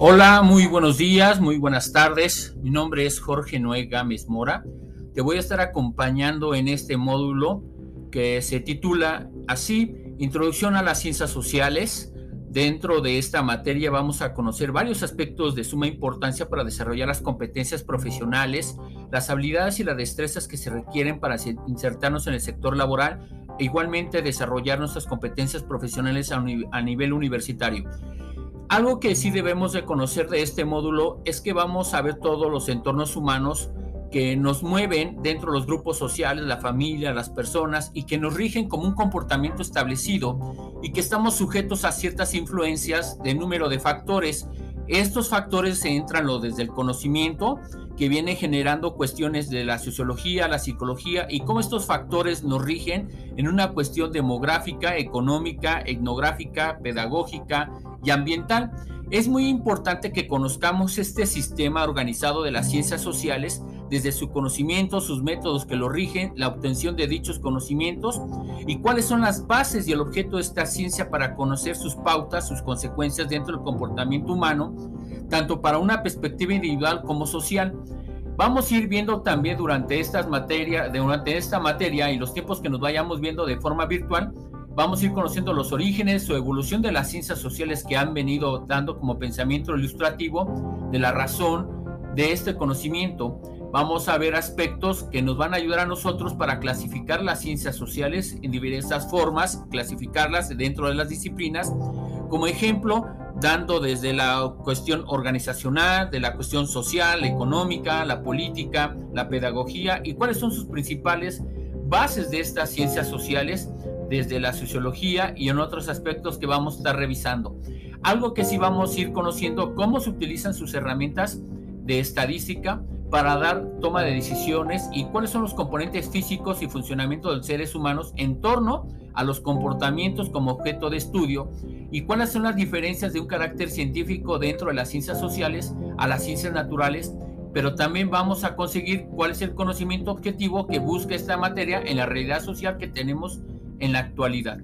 Hola, muy buenos días, muy buenas tardes. Mi nombre es Jorge Noé Gámez Mora. Te voy a estar acompañando en este módulo que se titula así, Introducción a las Ciencias Sociales. Dentro de esta materia vamos a conocer varios aspectos de suma importancia para desarrollar las competencias profesionales, las habilidades y las destrezas que se requieren para insertarnos en el sector laboral e igualmente desarrollar nuestras competencias profesionales a, nivel universitario. Algo que sí debemos de conocer de este módulo es que vamos a ver todos los entornos humanos que nos mueven dentro de los grupos sociales, la familia, las personas y que nos rigen como un comportamiento establecido y que estamos sujetos a ciertas influencias de número de factores. Estos factores se entran lo desde el conocimiento que viene generando cuestiones de la sociología, la psicología y cómo estos factores nos rigen en una cuestión demográfica, económica, etnográfica, pedagógica y ambiental. Es muy importante que conozcamos este sistema organizado de las ciencias sociales desde su conocimiento, sus métodos que lo rigen, la obtención de dichos conocimientos y cuáles son las bases y el objeto de esta ciencia para conocer sus pautas, sus consecuencias dentro del comportamiento humano, tanto para una perspectiva individual como social. Vamos a ir viendo también durante estas materias, durante esta materia y los tiempos que nos vayamos viendo de forma virtual, vamos a ir conociendo los orígenes o evolución de las ciencias sociales que han venido dando como pensamiento ilustrativo de la razón de este conocimiento. Vamos a ver aspectos que nos van a ayudar a nosotros para clasificar las ciencias sociales en diversas formas, clasificarlas dentro de las disciplinas. Como ejemplo, dando desde la cuestión organizacional, de la cuestión social, económica, la política, la pedagogía y cuáles son sus principales bases de estas ciencias sociales desde la sociología y en otros aspectos que vamos a estar revisando. Algo que sí vamos a ir conociendo, cómo se utilizan sus herramientas de estadística para dar toma de decisiones y cuáles son los componentes físicos y funcionamiento de los seres humanos en torno a los comportamientos como objeto de estudio y cuáles son las diferencias de un carácter científico dentro de las ciencias sociales a las ciencias naturales, pero también vamos a conseguir cuál es el conocimiento objetivo que busca esta materia en la realidad social que tenemos en la actualidad.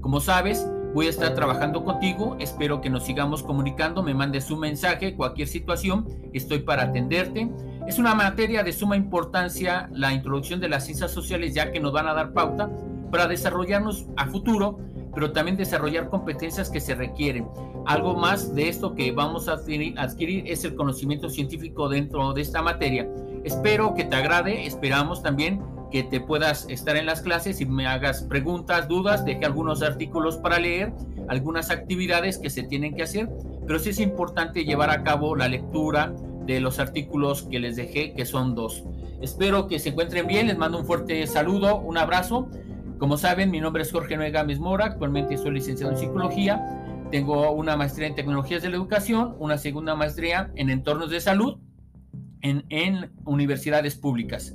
Como sabes, voy a estar trabajando contigo, espero que nos sigamos comunicando, me mandes un mensaje, cualquier situación, estoy para atenderte. Es una materia de suma importancia la introducción de las ciencias sociales ya que nos van a dar pauta para desarrollarnos a futuro, pero también desarrollar competencias que se requieren. Algo más de esto que vamos a adquirir, es el conocimiento científico dentro de esta materia. Espero que te agrade, esperamos también que te puedas estar en las clases y me hagas preguntas, dudas, deje algunos artículos para leer, algunas actividades que se tienen que hacer, pero sí es importante llevar a cabo la lectura de los artículos que les dejé, que son dos. Espero que se encuentren bien, les mando un fuerte saludo, un abrazo. Como saben, mi nombre es Jorge Gámez Mora, actualmente soy licenciado en psicología, tengo una maestría en tecnologías de la educación, una segunda maestría en entornos de salud en universidades públicas.